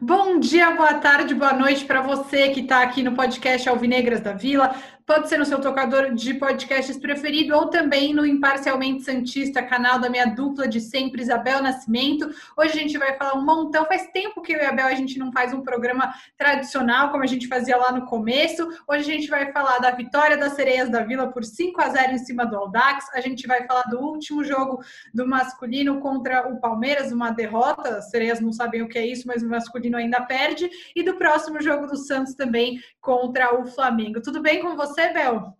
Bom dia, boa tarde, boa noite para você que está aqui no podcast Alvinegras da Vila pode ser no seu tocador de podcasts preferido ou também no Imparcialmente Santista, canal da minha dupla de sempre, Isabel Nascimento. Hoje a gente vai falar um montão. Faz tempo que eu e a Bel a gente não faz um programa tradicional como a gente fazia lá no começo. Hoje a gente vai falar da vitória das Sereias da Vila por 5 a 0 em cima do Aldax. A gente vai falar do último jogo do masculino contra o Palmeiras, uma derrota. As Sereias não sabem o que é isso, mas o masculino ainda perde. E do próximo jogo do Santos também contra o Flamengo. Tudo bem com você? Você, Bel?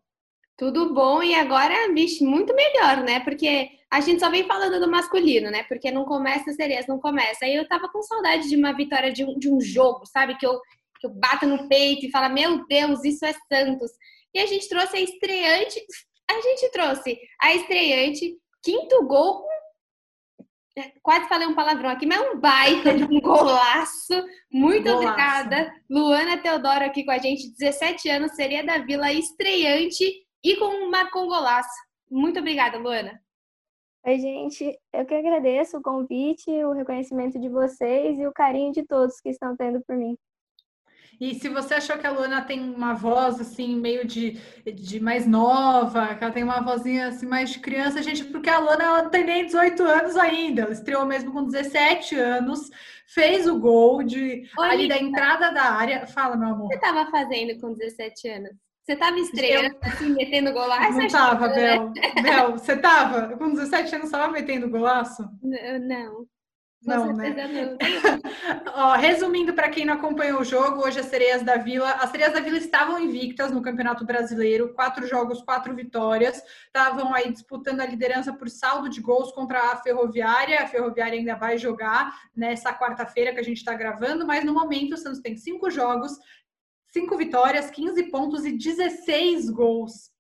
Tudo bom e agora, vixe, muito melhor, né? Porque a gente só vem falando do masculino, né? Porque não começa as sereias, não começa. Aí eu tava com saudade de uma vitória de um, de um jogo, sabe? Que eu, que eu bato no peito e falo, meu Deus, isso é Santos. E a gente trouxe a estreante, a gente trouxe a estreante, quinto gol quase falei um palavrão aqui, mas é um baita de um golaço. Muito golaço. obrigada. Luana Teodoro aqui com a gente, 17 anos, seria da Vila estreante e com um marcou um golaço. Muito obrigada, Luana. Oi, gente. Eu que agradeço o convite, o reconhecimento de vocês e o carinho de todos que estão tendo por mim. E se você achou que a Luana tem uma voz assim, meio de, de mais nova, que ela tem uma vozinha assim, mais de criança, gente, porque a Luana ela não tem nem 18 anos ainda, ela estreou mesmo com 17 anos, fez o gol de Oi, ali da entrada da área. Fala, meu amor. O que você estava fazendo com 17 anos? Você estava estreando, eu... assim, metendo golaço? Não estava, Bel. Bel, você estava? Com 17 anos, estava metendo golaço? Não. Não, né? Ó, resumindo, para quem não acompanhou o jogo, hoje as Sereias da Vila, as Sereias da Vila estavam invictas no Campeonato Brasileiro, quatro jogos, quatro vitórias, estavam aí disputando a liderança por saldo de gols contra a Ferroviária. A Ferroviária ainda vai jogar nessa quarta-feira que a gente está gravando, mas no momento o Santos tem cinco jogos, cinco vitórias, 15 pontos e 16 gols.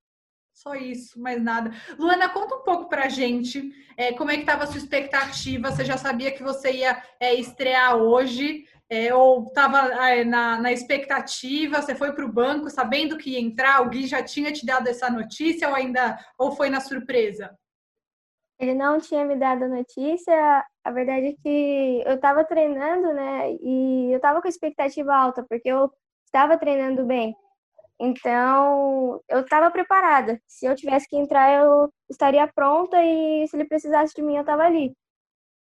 Só isso, mais nada. Luana, conta um pouco pra gente é, como é que estava a sua expectativa. Você já sabia que você ia é, estrear hoje? É, ou estava é, na, na, expectativa? Você foi para o banco sabendo que ia entrar? Alguém já tinha te dado essa notícia ou ainda ou foi na surpresa? Ele não tinha me dado a notícia. A verdade é que eu estava treinando, né? E eu estava com expectativa alta, porque eu estava treinando bem. Então, eu estava preparada. Se eu tivesse que entrar, eu estaria pronta e se ele precisasse de mim, eu estava ali.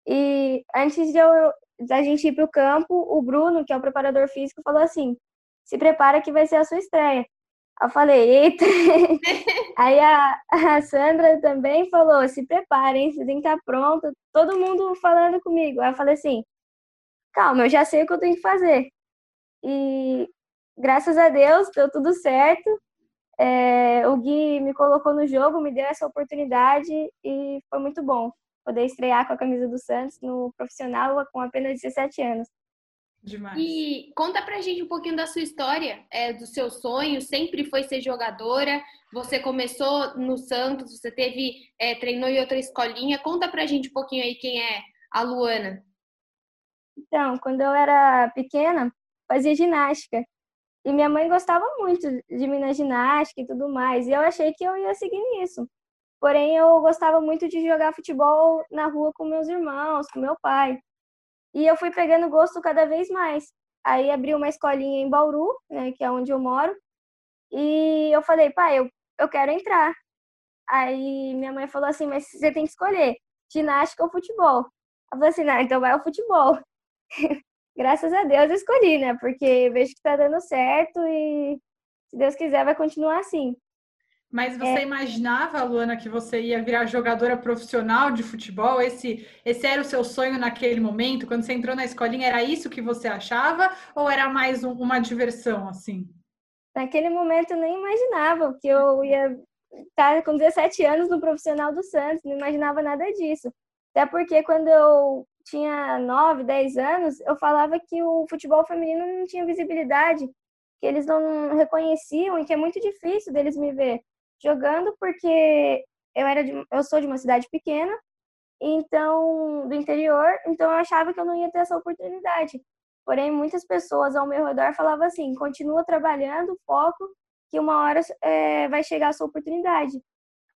E antes de eu, da gente ir para o campo, o Bruno, que é o preparador físico, falou assim: se prepara que vai ser a sua estreia. Eu falei, eita! Aí a, a, Sandra também falou: se preparem, você tem que estar pronta. Todo mundo falando comigo. Aí eu falei assim: calma, eu já sei o que eu tenho que fazer. E graças a Deus deu tudo certo. É, o Gui me colocou no jogo, me deu essa oportunidade e foi muito bom poder estrear com a camisa do Santos no profissional com apenas 17 anos. Demais. E conta pra gente um pouquinho da sua história, é, do seu sonho, sempre foi ser jogadora, você começou no Santos, você teve, é, treinou em outra escolinha, conta pra gente um pouquinho aí quem é a Luana. Então, quando eu era pequena, fazia ginástica, e minha mãe gostava muito de mim na ginástica e tudo mais. E eu achei que eu ia seguir nisso. Porém, eu gostava muito de jogar futebol na rua com meus irmãos, com meu pai. E eu fui pegando gosto cada vez mais. Aí abri uma escolinha em Bauru, né, que é onde eu moro. E eu falei, pai, eu, eu quero entrar. Aí minha mãe falou assim, mas você tem que escolher ginástica ou futebol. Eu falei assim, não, então vai ao futebol. graças a Deus escolhi, né? Porque vejo que tá dando certo e se Deus quiser vai continuar assim. Mas você é... imaginava, Luana, que você ia virar jogadora profissional de futebol? Esse, esse era o seu sonho naquele momento? Quando você entrou na escolinha, era isso que você achava? Ou era mais um, uma diversão, assim? Naquele momento eu nem imaginava que eu ia estar com 17 anos no profissional do Santos, não imaginava nada disso. Até porque quando eu tinha 9, 10 anos, eu falava que o futebol feminino não tinha visibilidade, que eles não reconheciam e que é muito difícil deles me ver jogando porque eu era de, eu sou de uma cidade pequena então do interior, então eu achava que eu não ia ter essa oportunidade. Porém, muitas pessoas ao meu redor falavam assim: continua trabalhando, foco, que uma hora é, vai chegar a sua oportunidade.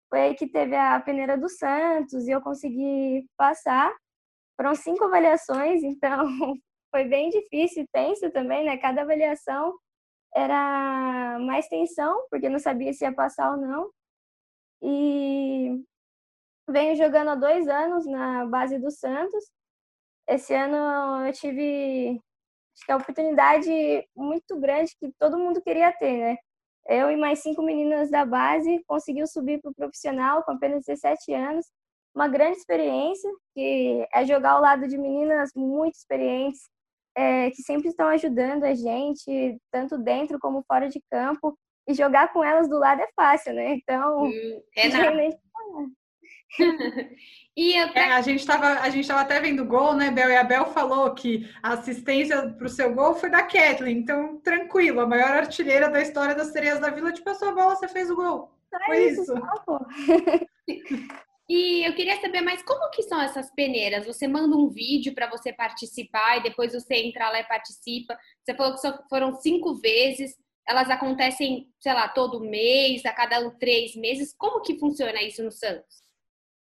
Foi aí que teve a peneira do Santos e eu consegui passar. Foram cinco avaliações, então foi bem difícil e tenso também, né? Cada avaliação era mais tensão, porque não sabia se ia passar ou não. E venho jogando há dois anos na base do Santos. Esse ano eu tive acho que a oportunidade muito grande que todo mundo queria ter, né? Eu e mais cinco meninas da base conseguiu subir para o profissional com apenas 17 anos. Uma grande experiência, que é jogar ao lado de meninas muito experientes, é, que sempre estão ajudando a gente, tanto dentro como fora de campo. E jogar com elas do lado é fácil, né? Então, hum, é nada. e eu... é, a gente estava a gente estava até vendo o gol, né, Bel? E a Bel falou que a assistência para o seu gol foi da Kathleen. Então, tranquilo, a maior artilheira da história das sereias da Vila te passou a bola, você fez o gol. É foi isso. isso. E eu queria saber mais como que são essas peneiras. Você manda um vídeo para você participar e depois você entra lá e participa. Você falou que só foram cinco vezes. Elas acontecem, sei lá, todo mês, a cada três meses. Como que funciona isso no Santos?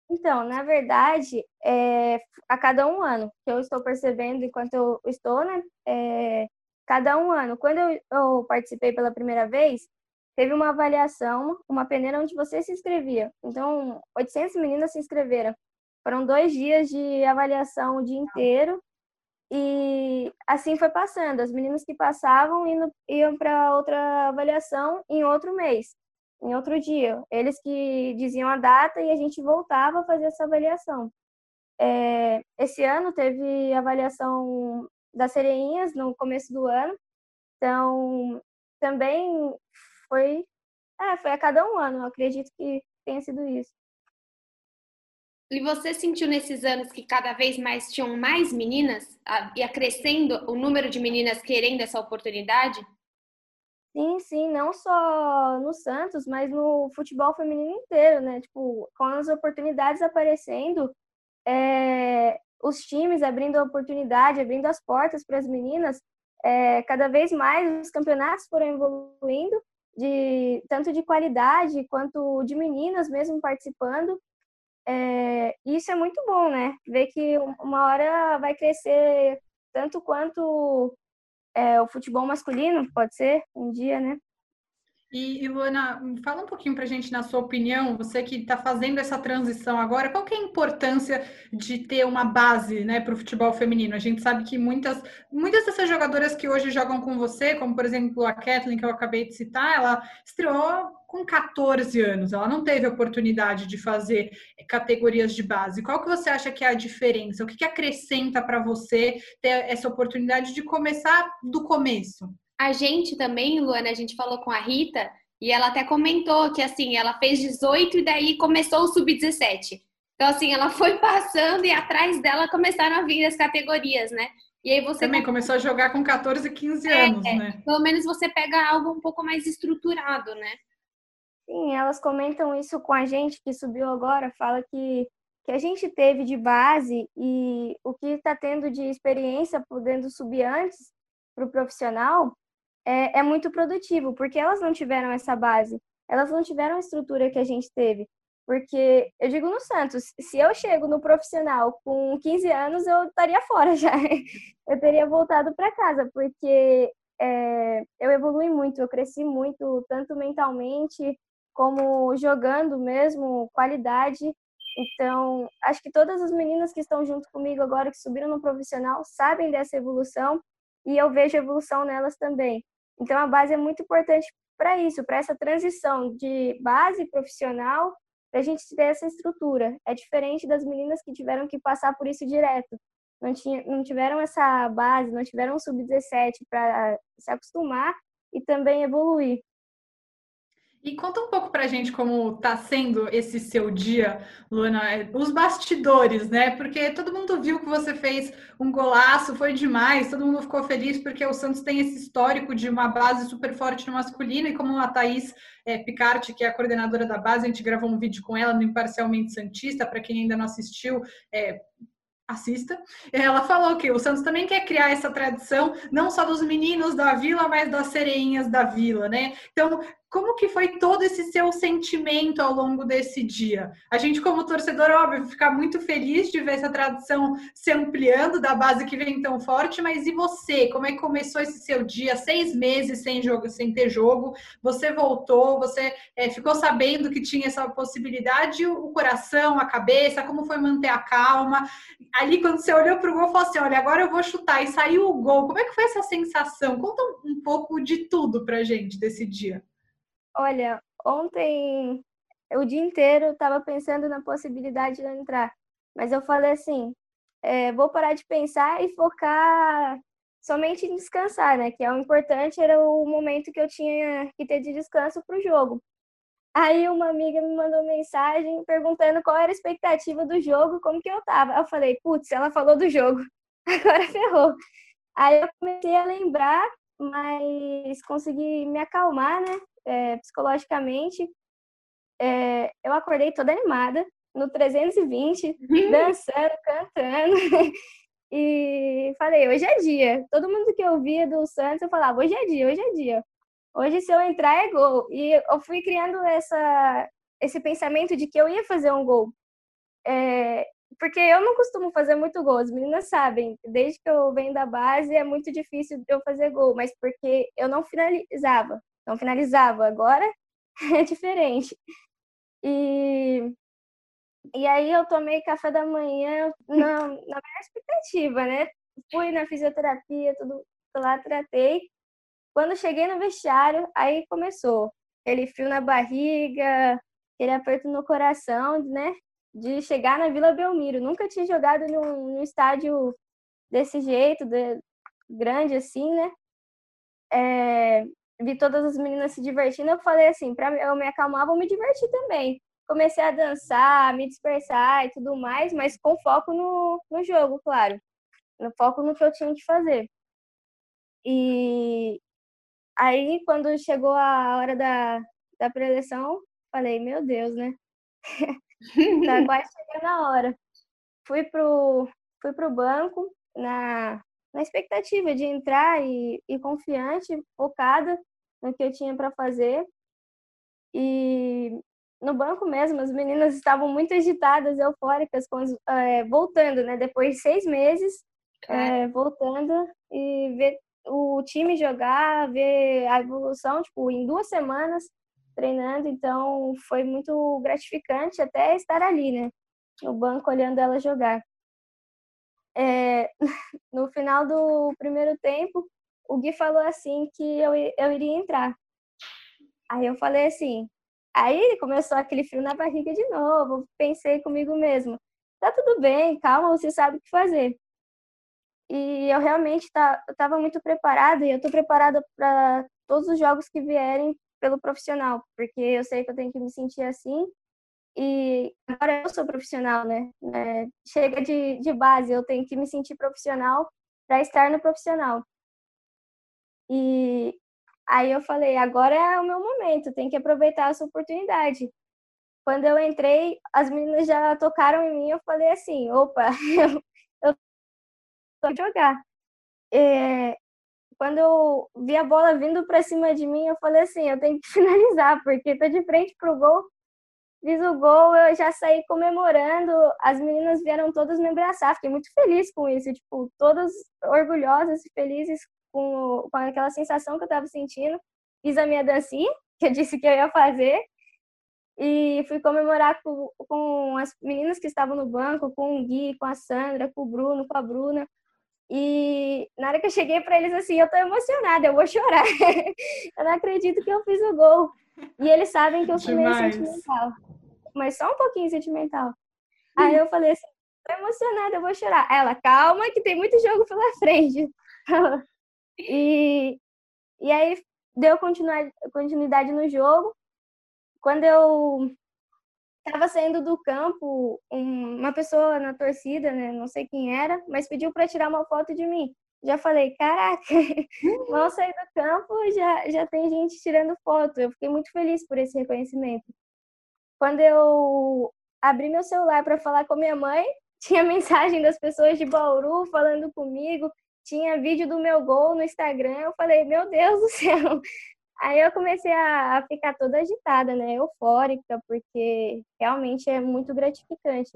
Então, na verdade, é, a cada um ano, que eu estou percebendo enquanto eu estou, né? É, cada um ano. Quando eu, eu, participei pela primeira vez, teve uma avaliação, uma peneira onde você se inscrevia. Então, 800 meninas se inscreveram. Foram dois dias de avaliação o dia inteiro. E assim foi passando. As meninas que passavam indo, iam para outra avaliação em outro mês em outro dia. Eles que diziam a data e a gente voltava a fazer essa avaliação. É, esse ano teve avaliação das sereinhas no começo do ano, então também foi, é, foi a cada um ano, eu acredito que tenha sido isso. E você sentiu nesses anos que cada vez mais tinham mais meninas, e acrescendo o número de meninas querendo essa oportunidade? Sim, sim, não só no Santos, mas no futebol feminino inteiro, né? Tipo, com as oportunidades aparecendo, é, os times abrindo a oportunidade, abrindo as portas para as meninas, é, cada vez mais os campeonatos foram evoluindo, de tanto de qualidade quanto de meninas mesmo participando. É, isso é muito bom, né? Ver que uma hora vai crescer tanto quanto é, o futebol masculino, pode ser, um dia, né? E, Luana, fala um pouquinho para a gente, na sua opinião, você que está fazendo essa transição agora, qual que é a importância de ter uma base né, para o futebol feminino? A gente sabe que muitas, muitas dessas jogadoras que hoje jogam com você, como por exemplo a Kathleen, que eu acabei de citar, ela estreou com 14 anos, ela não teve oportunidade de fazer categorias de base. Qual que você acha que é a diferença? O que, que acrescenta para você ter essa oportunidade de começar do começo? A gente também, Luana, a gente falou com a Rita e ela até comentou que assim, ela fez 18 e daí começou o sub-17. Então, assim, ela foi passando e atrás dela começaram a vir as categorias, né? E aí você também começou a jogar com 14 e 15 é, anos, é. né? Pelo menos você pega algo um pouco mais estruturado, né? Sim, elas comentam isso com a gente que subiu agora, fala que que a gente teve de base e o que está tendo de experiência podendo subir antes para o profissional é, é muito produtivo, porque elas não tiveram essa base, elas não tiveram a estrutura que a gente teve. Porque eu digo no Santos, se eu chego no profissional com 15 anos, eu estaria fora já. Eu teria voltado para casa, porque é, eu evolui muito, eu cresci muito, tanto mentalmente como jogando mesmo, qualidade. Então, acho que todas as meninas que estão junto comigo agora, que subiram no profissional, sabem dessa evolução e eu vejo evolução nelas também. Então, a base é muito importante para isso, para essa transição de base profissional, para a gente ter essa estrutura. É diferente das meninas que tiveram que passar por isso direto. Não, tinha, não tiveram essa base, não tiveram um sub-17 para se acostumar e também evoluir. E conta um pouco pra gente como tá sendo esse seu dia, Luana, os bastidores, né? Porque todo mundo viu que você fez um golaço, foi demais, todo mundo ficou feliz porque o Santos tem esse histórico de uma base super forte no masculino e como a Thaís é, Picarte, que é a coordenadora da base, a gente gravou um vídeo com ela no Imparcialmente Santista, para quem ainda não assistiu, é, assista. Ela falou que o Santos também quer criar essa tradição, não só dos meninos da vila, mas das sereinhas da vila, né? Então, como que foi todo esse seu sentimento ao longo desse dia? A gente, como torcedor, óbvio, fica muito feliz de ver essa tradição se ampliando da base que vem tão forte, mas e você? Como é que começou esse seu dia? Seis meses sem jogo, sem ter jogo, você voltou, você é, ficou sabendo que tinha essa possibilidade, o coração, a cabeça, como foi manter a calma? Ali, quando você olhou para o gol, falou assim: olha, agora eu vou chutar, e saiu o gol. Como é que foi essa sensação? Conta um pouco de tudo pra gente desse dia. Olha, ontem o dia inteiro eu estava pensando na possibilidade de eu entrar, mas eu falei assim, é, vou parar de pensar e focar somente em descansar, né? Que é o importante, era o momento que eu tinha que ter de descanso para o jogo. Aí uma amiga me mandou mensagem perguntando qual era a expectativa do jogo, como que eu tava. Eu falei, putz, ela falou do jogo, agora ferrou. Aí eu comecei a lembrar, mas consegui me acalmar, né? é, psicologicamente. É, eu acordei toda animada, no 320, uhum. dançando, cantando. e falei, hoje é dia. Todo mundo que eu via do Santos, eu falava, hoje é dia, hoje é dia. Hoje, se eu entrar, é gol. E eu fui criando essa, esse pensamento de que eu ia fazer um gol. É, porque eu não costumo fazer muito gol, as meninas sabem. Desde que eu venho da base, é muito difícil eu fazer gol, mas porque eu não finalizava. Não finalizava. Agora é diferente. E, e aí eu tomei café da manhã na, na expectativa, né? Fui na fisioterapia, tudo lá, tratei. Quando cheguei no vestiário, aí começou aquele frio na barriga, aquele aperto no coração, né? De chegar na Vila Belmiro. Nunca tinha jogado num, num estádio desse jeito, de, grande assim, né? É, vi todas as meninas se divertindo, eu falei assim, para eu me acalmar, vou me divertir também. Comecei a dançar, me dispersar e tudo mais, mas com foco no, no jogo, claro. No foco no que eu tinha que fazer. E aí, quando chegou a hora da, da preleção, falei, meu Deus, né? tá quase chegando a hora. Fui pro, fui pro banco na, na expectativa de entrar e, e confiante, focada no que eu tinha para fazer. E no banco mesmo, as meninas estavam muito agitadas, eufóricas, é, voltando, né? Depois de seis meses, é, voltando e ver o time jogar, ver a evolução, tipo, em duas semanas treinando. Então, foi muito gratificante até estar ali, né? No banco, olhando ela jogar. É, no final do primeiro tempo, o Gui falou assim que eu, eu iria entrar. Aí eu falei assim, aí começou aquele frio na barriga de novo, pensei comigo mesmo, tá tudo bem, calma, você sabe o que fazer. E eu realmente tá, estava muito preparada e eu estou preparada para todos os jogos que vierem pelo profissional, porque eu sei que eu tenho que me sentir assim e agora eu sou profissional, né? É, chega de, de base, eu tenho que me sentir profissional para estar no profissional. E aí eu falei, agora é o meu momento, tem que aproveitar essa oportunidade. Quando eu entrei, as meninas já tocaram em mim, eu falei assim, opa, eu vou jogar. É, quando eu vi a bola vindo para cima de mim, eu falei assim, eu tenho que finalizar, porque tô de frente pro gol. Fiz o gol, eu já saí comemorando, as meninas vieram todas me abraçar, fiquei muito feliz com isso, tipo, todas orgulhosas e felizes com, com aquela sensação que eu estava sentindo. Fiz a minha dancinha, que eu disse que eu ia fazer, e fui comemorar com, com as meninas que estavam no banco, com o Gui, com a Sandra, com o Bruno, com a Bruna. E na hora que eu cheguei para eles assim, eu tô emocionada, eu vou chorar. eu não acredito que eu fiz o gol. E eles sabem que eu fui meio sentimental. Mas só um pouquinho sentimental. Aí eu falei assim, tô emocionada, eu vou chorar. Ela, calma, que tem muito jogo pela frente. E, e aí deu continuidade no jogo. quando eu estava saindo do campo, uma pessoa na torcida, né, não sei quem era, mas pediu para tirar uma foto de mim. Já falei, caraca, mal sair do campo, já, já tem gente tirando foto. Eu fiquei muito feliz por esse reconhecimento. Quando eu abri meu celular para falar com minha mãe, tinha mensagem das pessoas de Bauru falando comigo, tinha vídeo do meu gol no Instagram. Eu falei, meu Deus do céu, Aí eu comecei a, ficar toda agitada, né? Eufórica, porque realmente é muito gratificante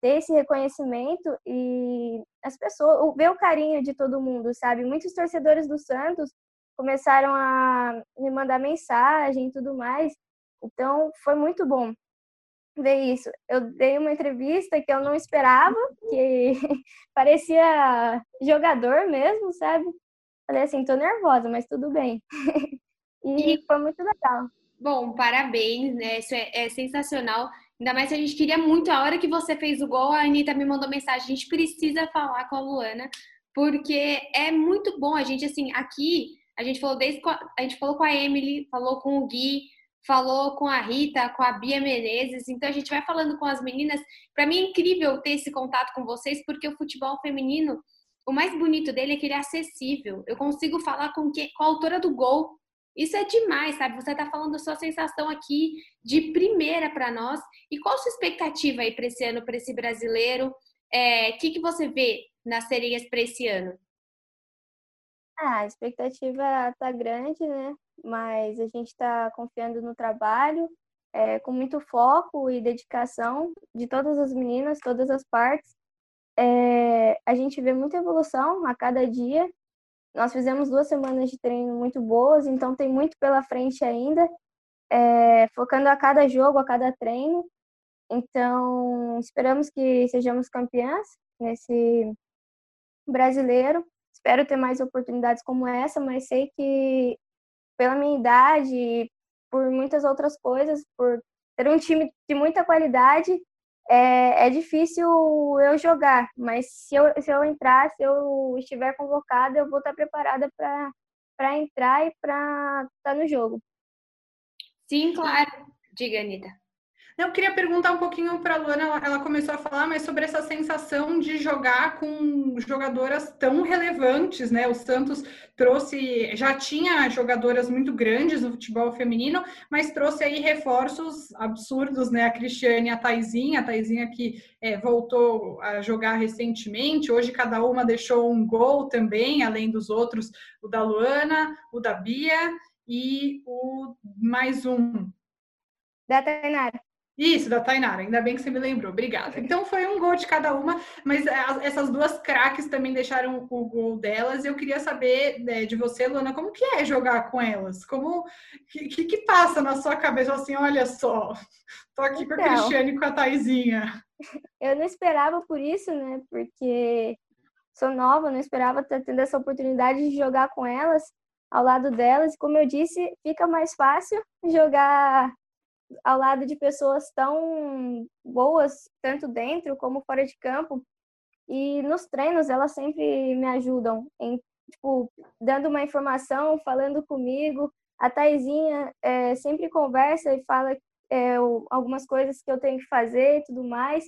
ter esse reconhecimento e as pessoas, ver o carinho de todo mundo, sabe? Muitos torcedores do Santos começaram a me mandar mensagem e tudo mais. Então, foi muito bom ver isso. Eu dei uma entrevista que eu não esperava, que parecia jogador mesmo, sabe? Falei assim, tô nervosa, mas tudo bem. E, e foi muito legal. Bom, parabéns, né? Isso é, é, sensacional. Ainda mais se a gente queria muito. A hora que você fez o gol, a Anitta me mandou mensagem. A gente precisa falar com a Luana, porque é muito bom. A gente, assim, aqui, a gente falou desde. A gente falou com a Emily, falou com o Gui, falou com a Rita, com a Bia Menezes. Então a gente vai falando com as meninas. Para mim é incrível ter esse contato com vocês, porque o futebol feminino, o mais bonito dele é que ele é acessível. Eu consigo falar com, que, com a autora do gol isso é demais, sabe? Você está falando a sua sensação aqui de primeira para nós. E qual a sua expectativa aí para esse ano, para esse brasileiro? O é, que, que você vê nas sereias para esse ano? Ah, a expectativa está grande, né? Mas a gente está confiando no trabalho, é, com muito foco e dedicação de todas as meninas, todas as partes. É, a gente vê muita evolução a cada dia nós fizemos duas semanas de treino muito boas, então tem muito pela frente ainda, é, focando a cada jogo, a cada treino. Então, esperamos que sejamos campeãs nesse brasileiro. Espero ter mais oportunidades como essa, mas sei que pela minha idade, por muitas outras coisas, por ter um time de muita qualidade, é, é difícil eu jogar, mas se eu, se eu entrar, se eu estiver convocada, eu vou estar preparada para entrar e para estar no jogo. Sim, claro. Diga, Anitta. Eu queria perguntar um pouquinho para a Luana, ela, ela, começou a falar, mas sobre essa sensação de jogar com jogadoras tão relevantes, né? O Santos trouxe, já tinha jogadoras muito grandes no futebol feminino, mas trouxe aí reforços absurdos, né? A Cristiane a Taizinha, a Taizinha que é, voltou a jogar recentemente, hoje cada uma deixou um gol também, além dos outros, o da Luana, o da Bia e o mais um. Da Tainara. Isso, da Tainara, ainda bem que você me lembrou, obrigada. Então foi um gol de cada uma, mas é, essas duas craques também deixaram o gol delas. Eu queria saber né, de você, Luana, como que é jogar com elas? Como que, que, passa na sua cabeça assim, olha só, tô aqui então, com a. Cristiane e com a Taizinha. Eu não esperava por isso, né? Porque sou nova, não esperava ter tendo essa oportunidade de jogar com elas, ao lado delas. E como eu disse, fica mais fácil jogar ao lado de pessoas tão boas, tanto dentro como fora de campo. E nos treinos elas sempre me ajudam, em, tipo, dando uma informação, falando comigo. A Taizinha é, sempre conversa e fala é, algumas coisas que eu tenho que fazer e tudo mais.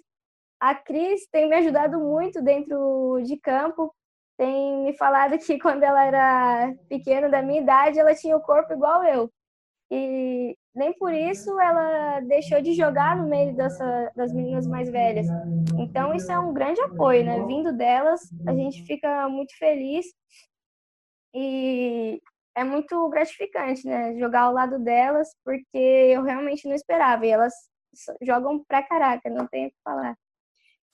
A Cris tem me ajudado muito dentro de campo. Tem me falado que quando ela era pequena, da minha idade, ela tinha o corpo igual eu. E nem por isso ela deixou de jogar no meio dessa, das meninas mais velhas. Então, isso é um grande apoio, né? Vindo delas, a gente fica muito feliz e é muito gratificante, né? Jogar ao lado delas, porque eu realmente não esperava. E elas jogam pra caraca, não tenho o que falar.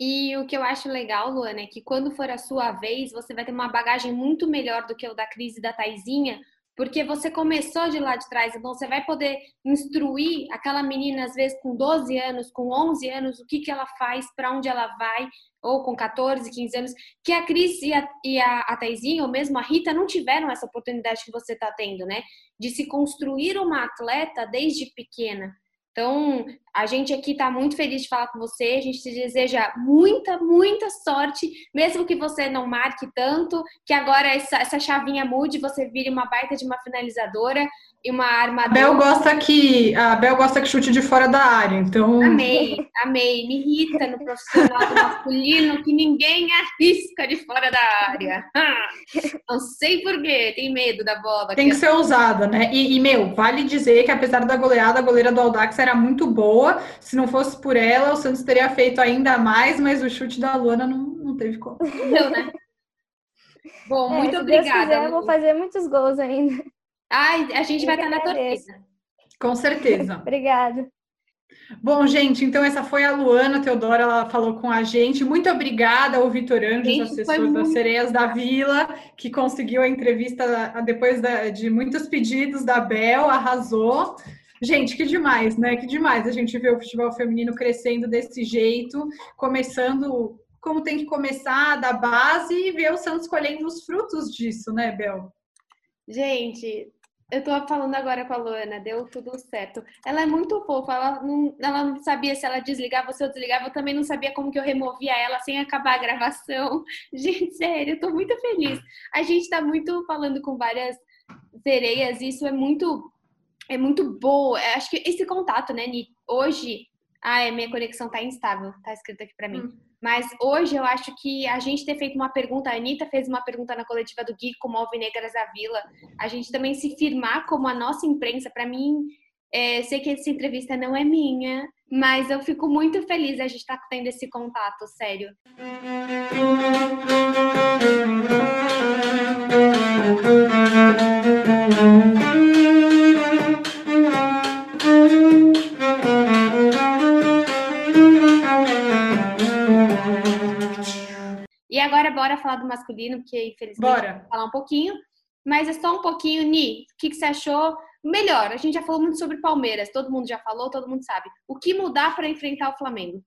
E o que eu acho legal, Luana, é que quando for a sua vez, você vai ter uma bagagem muito melhor do que o da Cris e da Taizinha, porque você começou de lá de trás, então você vai poder instruir aquela menina, às vezes com 12 anos, com 11 anos, o que, que ela faz, para onde ela vai, ou com 14, 15 anos, que a Cris e a, e a, a Taizinha, ou mesmo a Rita, não tiveram essa oportunidade que você está tendo, né? De se construir uma atleta desde pequena. Então, A gente aqui está muito feliz de falar com você. A gente te deseja muita, muita sorte, mesmo que você não marque tanto, que agora essa, essa chavinha mude, você vire uma baita de uma finalizadora e uma armadura. A Bel gosta que a Bel gosta que chute de fora da área, então. Amei, amei. Me irrita no profissional masculino que ninguém arrisca de fora da área. Não sei porquê, tem medo da bola. Tem que ser ousada, né? E, e, meu, vale dizer que apesar da goleada, a goleira do Aldax era muito boa. Se não fosse por ela, o Santos teria feito ainda mais, mas o chute da Luana não, não teve como. Não, né? Bom, é, muito obrigada. Quiser, eu vou fazer muitos gols ainda. Ai, a gente vai estar na torcida. Com certeza. Obrigada. Bom, gente, então essa foi a Luana Teodora, ela falou com a gente. Muito obrigada ao Vitor Anjos, assessor das Sereias da Vila, que conseguiu a entrevista depois de muitos pedidos da Bel, arrasou. Gente, que demais, né? Que demais a gente ver o futebol feminino crescendo desse jeito, começando como tem que começar da base e ver o Santos colhendo os frutos disso, né, Bel? Gente, eu tô falando agora com a Luana, deu tudo certo. Ela é muito fofa, ela não, ela não sabia se ela desligava ou se eu desligava, eu também não sabia como que eu removia ela sem acabar a gravação. Gente, sério, eu tô muito feliz. A gente tá muito falando com várias sereias, isso é muito é muito boa. Eu acho que esse contato, né, Ni? Hoje, ah, minha conexão tá instável, tá escrito aqui para mim. Hum. Mas hoje eu acho que a gente ter feito uma pergunta, a Anitta fez uma pergunta na coletiva do Gui como Alvinegras da Vila, a gente também se firmar como a nossa imprensa, para mim, é, sei que essa entrevista não é minha, mas eu fico muito feliz a gente estar tá tendo esse contato, sério. Agora bora falar do masculino, porque infelizmente bora. falar um pouquinho. Mas é só um pouquinho, Ni. O que, que você achou? Melhor, a gente já falou muito sobre Palmeiras, todo mundo já falou, todo mundo sabe. O que mudar para enfrentar o Flamengo?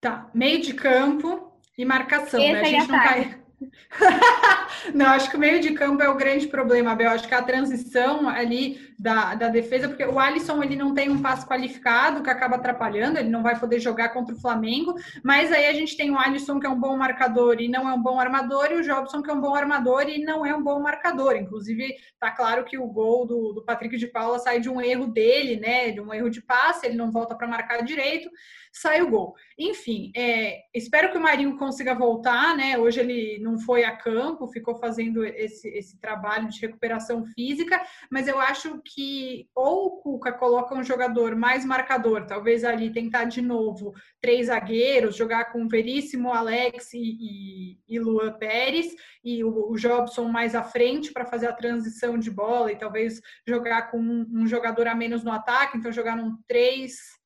Tá, meio de campo e marcação, Essa né? A gente não cai. não, acho que o meio de campo é o grande problema, Bel. Acho que a transição ali da, da defesa, porque o Alisson ele não tem um passo qualificado que acaba atrapalhando, ele não vai poder jogar contra o Flamengo, mas aí a gente tem o Alisson que é um bom marcador e não é um bom armador, e o Jobson que é um bom armador e não é um bom marcador. Inclusive, tá claro que o gol do, do Patrick de Paula sai de um erro dele, né? De um erro de passe, ele não volta para marcar direito sai o gol. Enfim, é, espero que o Marinho consiga voltar, né? Hoje ele não foi a campo, ficou fazendo esse, esse trabalho de recuperação física, mas eu acho que ou o Cuca coloca um jogador mais marcador, talvez ali tentar de novo três zagueiros, jogar com Veríssimo, Alex e, e, e Luan Pérez, e o, o Jobson mais à frente para fazer a transição de bola, e talvez jogar com um, um jogador a menos no ataque, então jogar num 3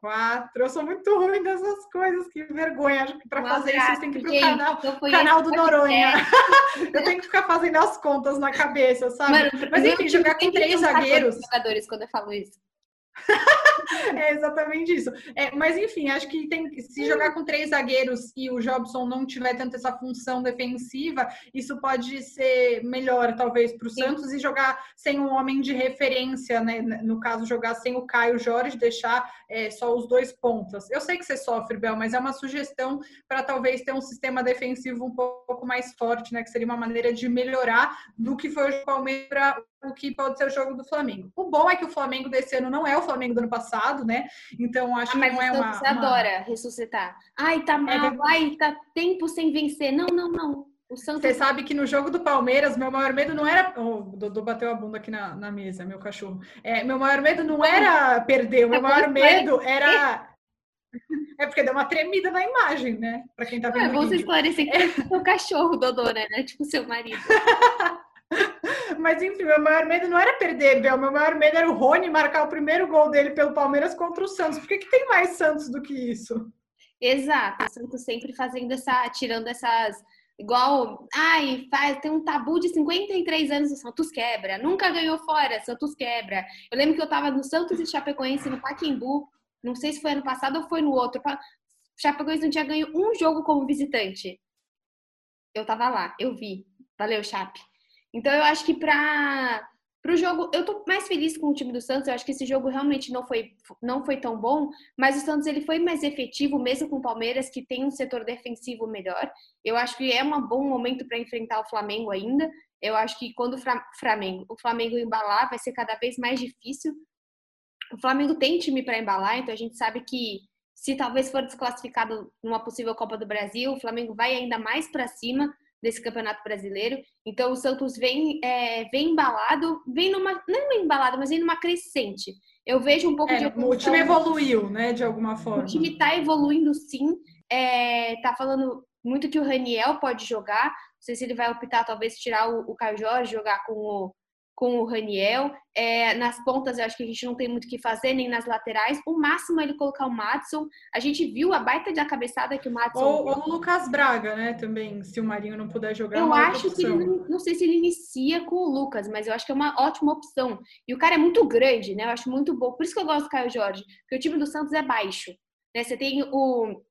quatro. Eu sou muito ruim dessas coisas, que vergonha. Acho que para fazer isso tem que ir pro canal, canal do Noronha. eu tenho que ficar fazendo as contas na cabeça, sabe? Mano, Mas enfim, jogar com três zagueiros. jogadores quando eu falo isso. é exatamente isso. É, mas enfim, acho que tem se jogar com três zagueiros e o Jobson não tiver tanto essa função defensiva, isso pode ser melhor, talvez, para o Santos e jogar sem um homem de referência, né? No caso, jogar sem o Caio Jorge, deixar é, só os dois pontas. Eu sei que você sofre, Bel, mas é uma sugestão para talvez ter um sistema defensivo um pouco mais forte, né? Que seria uma maneira de melhorar do que foi o Palmeiras o que pode ser o jogo do Flamengo. O bom é que o Flamengo desse ano não é o Flamengo do ano passado, né? Então acho ah, que não é uma. Você uma... adora ressuscitar. Ai, tá é mal, é... ai, tá tempo sem vencer. Não, não, não. O Santos... Você sabe que no jogo do Palmeiras, meu maior medo não era. Oh, o Dodô bateu a bunda aqui na, na mesa, meu cachorro. É, meu maior medo não era perder, o meu maior medo era. É porque deu uma tremida na imagem, né? Para quem tá vendo. É bom você esclarecer que é o cachorro, Dodô, né? É tipo seu marido. Mas enfim, meu maior medo não era perder, Bel. Meu maior medo era o Rony marcar o primeiro gol dele pelo Palmeiras contra o Santos. Por que, que tem mais Santos do que isso? Exato, o Santos sempre fazendo essa, tirando essas. Igual, ai, faz, tem um tabu de 53 anos, o Santos quebra. Nunca ganhou fora, Santos quebra. Eu lembro que eu tava no Santos e Chapecoense, no Paquimbu. Não sei se foi ano passado ou foi no outro. Chapecoense não tinha ganho um jogo como visitante. Eu tava lá, eu vi. Valeu, Chape. Então eu acho que para Pro jogo, eu tô mais feliz com o time do Santos. Eu acho que esse jogo realmente não foi, não foi tão bom, mas o Santos ele foi mais efetivo, mesmo com o Palmeiras, que tem um setor defensivo melhor. Eu acho que é um bom momento para enfrentar o Flamengo ainda. Eu acho que quando o Flamengo, o Flamengo embalar, vai ser cada vez mais difícil. O Flamengo tem time para embalar, então a gente sabe que se talvez for desclassificado numa possível Copa do Brasil, o Flamengo vai ainda mais para cima desse Campeonato Brasileiro. Então o Santos vem, é, vem embalado, vem numa, não embalado, mas vem numa crescente. Eu vejo um pouco é, de. O time evoluiu, né, de alguma forma. O time está evoluindo sim. É, tá falando muito que o Raniel pode jogar. Não sei se ele vai optar, talvez, tirar o, o Caio Jorge, jogar com o, com o Raniel. É, nas pontas, eu acho que a gente não tem muito o que fazer, nem nas laterais. O máximo é ele colocar o Matson. A gente viu a baita da cabeçada que o Matson. Ou, ou o Lucas Braga, né? Também, se o Marinho não puder jogar. Eu acho que ele não, não sei se ele inicia com o Lucas, mas eu acho que é uma ótima opção. E o cara é muito grande, né? Eu acho muito bom. Por isso que eu gosto do Caio Jorge, porque o time do Santos é baixo. Né? Você tem o.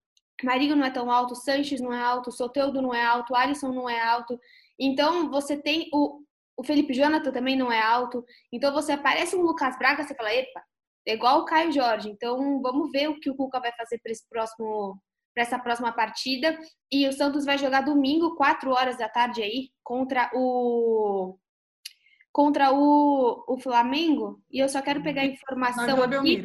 Marinho não é tão alto, o Sanches não é alto, o Soteudo não é alto, o Alisson não é alto. Então, você tem o, o Felipe Jonathan também não é alto. Então você aparece um Lucas Braga, você fala, epa, é igual o Caio Jorge. Então vamos ver o que o Cuca vai fazer para esse próximo para essa próxima partida. E o Santos vai jogar domingo, 4 horas da tarde aí, contra o contra o, o Flamengo. E eu só quero pegar a informação aqui.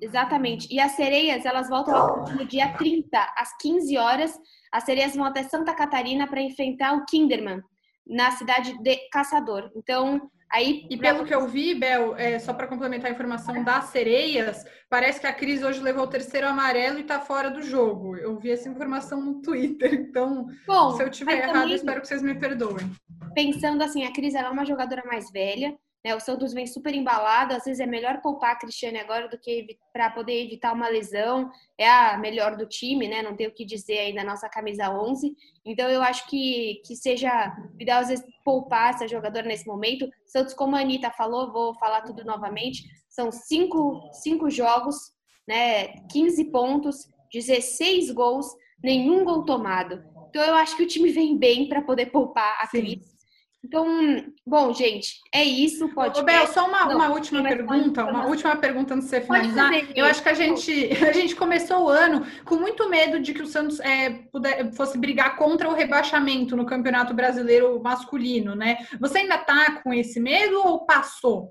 Exatamente. E as sereias, elas voltam no dia 30, às 15 horas. As sereias vão até Santa Catarina para enfrentar o Kinderman na cidade de Caçador. Então, aí. E pelo que eu vi, Bel, é, só para complementar a informação das sereias, parece que a Cris hoje levou o terceiro amarelo e está fora do jogo. Eu vi essa informação no Twitter, então, Bom, se eu tiver errado, também, eu espero que vocês me perdoem. Pensando assim, a Cris é uma jogadora mais velha, né? O Santos vem super embalado, às vezes é melhor poupar a Cristiane agora do que para poder evitar uma lesão. É a melhor do time, né? Não tenho o que dizer aí da nossa camisa 11. Então eu acho que, que seja ideal às vezes poupar essa jogadora nesse momento. Santos, como a Anitta falou, vou falar tudo novamente, são cinco, cinco jogos, né? 15 pontos, 16 gols, nenhum gol tomado. Então eu acho que o time vem bem para poder poupar a Cris. Então, bom, gente, é isso. Pode. Ô, Bel, só uma, Não, uma última pergunta, uma última pergunta antes de você finalizar. Eu acho que a gente, a gente começou o ano com muito medo de que o Santos é, puder, fosse brigar contra o rebaixamento no Campeonato Brasileiro masculino, né? Você ainda tá com esse medo ou passou?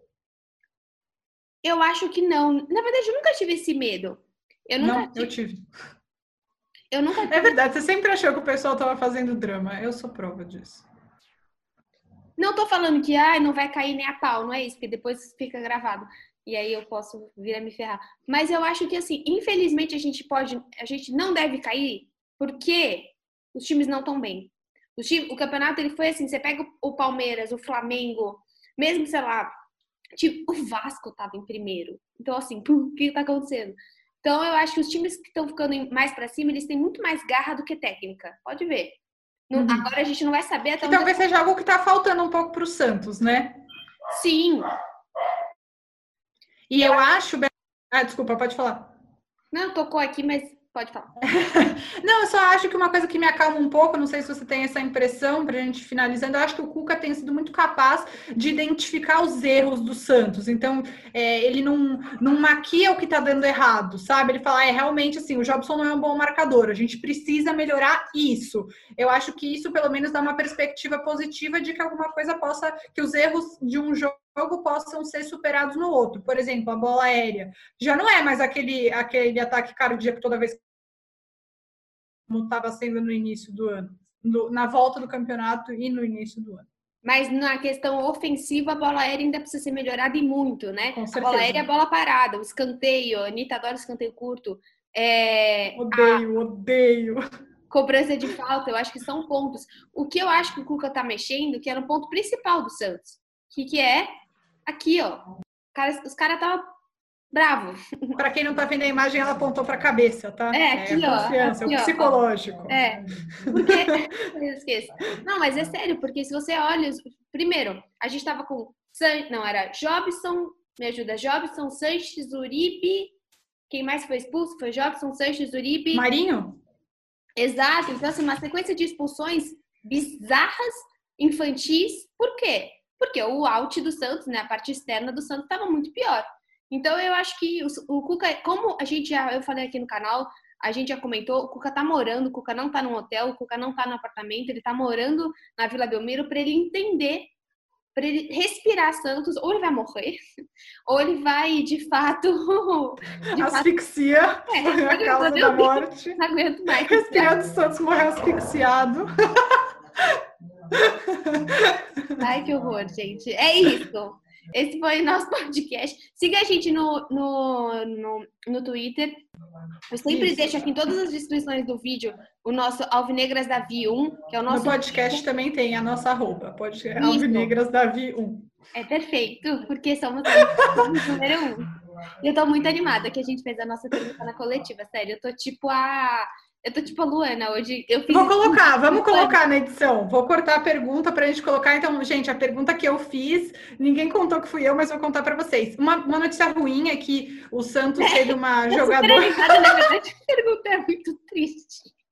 Eu acho que não. Na verdade, eu nunca tive esse medo. Eu nunca não, tive. eu tive. Eu nunca tive. É verdade, você sempre achou que o pessoal estava fazendo drama. Eu sou prova disso. Não tô falando que ah, não vai cair nem a pau, não é isso, porque depois fica gravado. E aí eu posso vir a me ferrar. Mas eu acho que assim, infelizmente a gente pode, a gente não deve cair porque os times não estão bem. O, time, o campeonato ele foi assim, você pega o Palmeiras, o Flamengo, mesmo, sei lá, tipo, o Vasco tava em primeiro. Então assim, o que tá acontecendo? Então eu acho que os times que estão ficando mais para cima, eles têm muito mais garra do que técnica. Pode ver. Uhum. Agora a gente não vai saber até onde. Talvez seja algo que está faltando um pouco para o Santos, né? Sim. E eu, eu acho. Ah, desculpa, pode falar. Não, tocou aqui, mas Pode falar. não, eu só acho que uma coisa que me acalma um pouco, não sei se você tem essa impressão, para a gente finalizando, eu acho que o Cuca tem sido muito capaz de identificar os erros do Santos. Então, é, ele não, não maquia o que está dando errado, sabe? Ele fala, é realmente assim, o Jobson não é um bom marcador, a gente precisa melhorar isso. Eu acho que isso, pelo menos, dá uma perspectiva positiva de que alguma coisa possa, que os erros de um jogo jogo possam ser superados no outro. Por exemplo, a bola aérea. Já não é mais aquele, aquele ataque cardíaco toda vez como estava sendo no início do ano, no, na volta do campeonato e no início do ano. Mas na questão ofensiva, a bola aérea ainda precisa ser melhorada e muito, né? a bola aérea é a bola parada, o escanteio, a Anitta adora escanteio curto. É, odeio, a... odeio. Cobrança de falta, eu acho que são pontos. O que eu acho que o Cuca tá mexendo, que era o ponto principal do Santos, que, que é Aqui, ó. Os caras estavam bravos. Para quem não tá vendo a imagem, ela apontou para a cabeça, tá? É, aqui, é ó. Confiança, aqui, é o psicológico. É. Porque. não, mas é sério, porque se você olha. Primeiro, a gente tava com. Não, era Jobson, me ajuda, Jobson, Sanches, Uribe. Quem mais foi expulso foi Jobson, Sanches, Uribe. Marinho? Exato. Então, assim, uma sequência de expulsões bizarras, infantis. Por quê? Porque o out do Santos, né, a parte externa do Santos estava muito pior. Então eu acho que o, o Cuca, como a gente já, eu falei aqui no canal, a gente já comentou, o Cuca tá morando, o Cuca não tá num hotel, o Cuca não tá no apartamento, ele tá morando na Vila Belmiro para ele entender, para ele respirar Santos, ou ele vai morrer, ou ele vai de fato. De Asfixia fato, é, a causa da morte. Não aguento mais. Respirando Santos morreu asfixiado. Ai, que horror, gente. É isso. Esse foi o nosso podcast. Siga a gente no, no, no, no Twitter. Eu sempre Isso. deixo aqui em todas as descrições do vídeo o nosso Alvinegras Davi 1, que é o nosso. No podcast também tem a nossa arroba, pode Alvinegras Davi 1. É perfeito, porque somos número 1. Eu tô muito animada que a gente fez a nossa pergunta na coletiva, sério. Eu tô tipo a eu tô tipo a Luana hoje. Eu fiz Vou colocar, vamos colocar na edição. Vou cortar a pergunta pra gente colocar. Então, gente, a pergunta que eu fiz, ninguém contou que fui eu, mas vou contar pra vocês. Uma, uma notícia ruim é que o Santos é, teve uma jogadora. Na verdade, a pergunta é muito triste.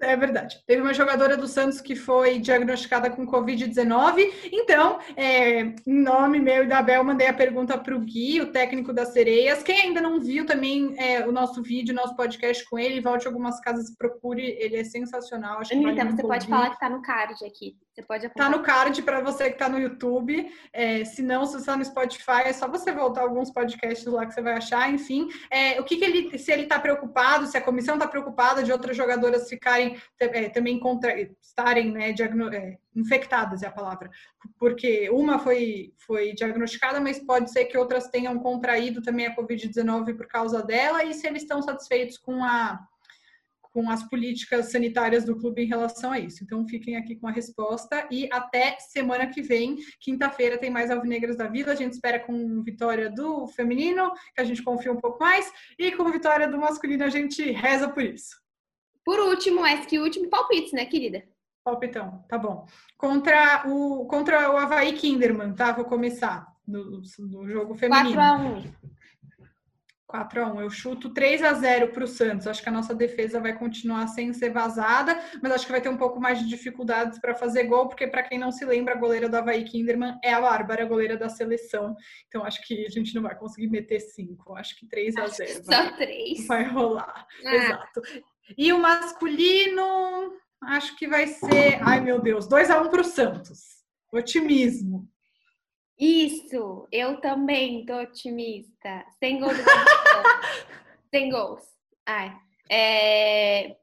É verdade. Teve uma jogadora do Santos que foi diagnosticada com Covid-19. Então, é, em nome meu e da Bel, mandei a pergunta para o Gui, o técnico das sereias. Quem ainda não viu também é, o nosso vídeo, nosso podcast com ele, volte algumas casas e procure. Ele é sensacional. Acho Anitta, vale você pode falar que está no card aqui. Você pode Tá no card para você que está no YouTube. É, se não, se você está no Spotify, é só você voltar alguns podcasts lá que você vai achar. Enfim, é, o que, que ele, se ele está preocupado, se a comissão está preocupada de outras jogadoras ficarem é, também contra, estarem né, diagno, é, infectadas, é a palavra, porque uma foi, foi diagnosticada, mas pode ser que outras tenham contraído também a Covid-19 por causa dela, e se eles estão satisfeitos com a com as políticas sanitárias do clube em relação a isso. Então fiquem aqui com a resposta e até semana que vem, quinta-feira, tem mais Alvinegras da Vila. A gente espera com vitória do feminino, que a gente confia um pouco mais, e com vitória do masculino a gente reza por isso. Por último, acho que o último palpite, né, querida? Palpitão, tá bom. Contra o, contra o Havaí Kinderman, tá? Vou começar do, do jogo feminino. 4x1. 4 a 1 Eu chuto 3 a 0 para o Santos. Acho que a nossa defesa vai continuar sem ser vazada, mas acho que vai ter um pouco mais de dificuldades para fazer gol, porque, para quem não se lembra, a goleira do Havaí Kinderman é a Bárbara, a goleira da seleção. Então, acho que a gente não vai conseguir meter 5. Acho que 3 a 0 Só 3. Vai rolar. Ah. Exato. E o masculino, acho que vai ser. Ai, meu Deus, 2 a 1 para o Santos. Otimismo. Isso, eu também tô otimista. Sem gols. Sem gols. Ai. É...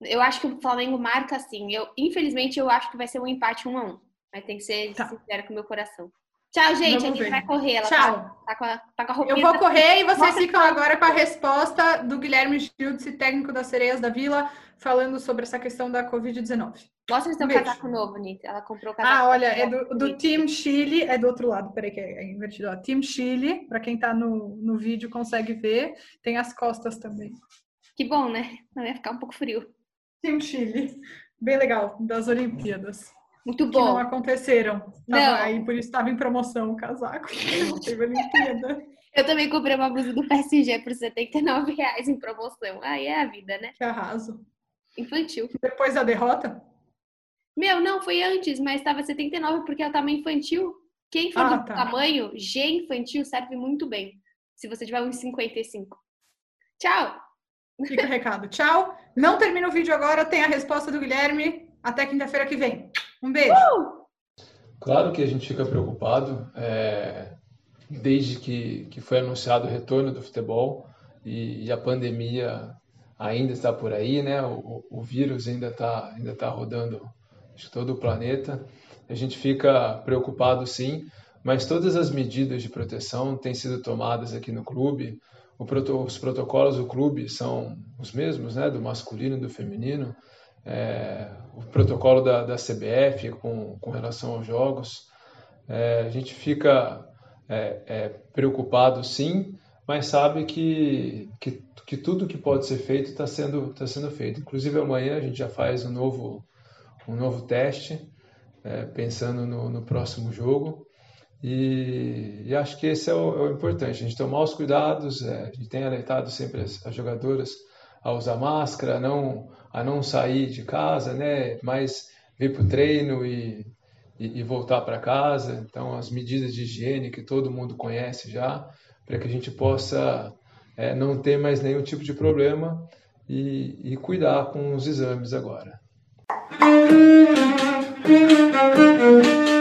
Eu acho que o Flamengo marca assim. Eu, infelizmente, eu acho que vai ser um empate 1 a 1 Mas tem que ser tá. sincero com o meu coração. Tchau, gente. Vamos a gente vai correr. Ela Tchau. Tá, tá, com a, tá com a roupinha. Eu vou correr e vocês ficam agora com a resposta do Guilherme Schiltz, técnico das Sereias da Vila, falando sobre essa questão da Covid-19. Mostra seu um casaco novo, Nita. Ela comprou o casaco. Ah, olha, é do, do Team Chile, é do outro lado, peraí que é invertido. Ó. Team Chile, para quem tá no, no vídeo consegue ver, tem as costas também. Que bom, né? Não ia ficar um pouco frio. Team Chile, bem legal, das Olimpíadas. Muito bom. Que não aconteceram. Tava não. Aí por isso estava em promoção o casaco. Não teve Olimpíada. Eu também comprei uma blusa do PSG por 79 reais em promoção. Aí é a vida, né? Que arraso. Infantil. Depois da derrota? Meu, não, foi antes, mas estava 79 porque ela tava infantil. Quem for ah, do tá. tamanho, G infantil serve muito bem. Se você tiver uns 55. Tchau! Fica o recado. Tchau. Não termina o vídeo agora, tem a resposta do Guilherme. Até quinta-feira que vem. Um beijo. Uh! Claro que a gente fica preocupado. É, desde que, que foi anunciado o retorno do futebol e, e a pandemia ainda está por aí, né? O, o vírus ainda está ainda tá rodando de todo o planeta. A gente fica preocupado sim, mas todas as medidas de proteção têm sido tomadas aqui no clube. os protocolos do clube são os mesmos, né, do masculino e do feminino. É, o protocolo da, da CBF com, com relação aos jogos. É, a gente fica é, é, preocupado sim, mas sabe que, que, que tudo que pode ser feito está sendo, tá sendo feito. Inclusive amanhã a gente já faz um novo um novo teste, é, pensando no, no, próximo jogo. E, e, acho que esse é o, é o, importante, a gente tomar os cuidados, é, a gente tem alertado sempre as, as, jogadoras a usar máscara, a não, a não sair de casa, né, mas vir para o treino e, e, e voltar para casa. Então, as medidas de higiene que todo mundo conhece já, para que a gente possa é, não ter mais nenhum tipo de problema e, e cuidar com os exames agora. Thank you.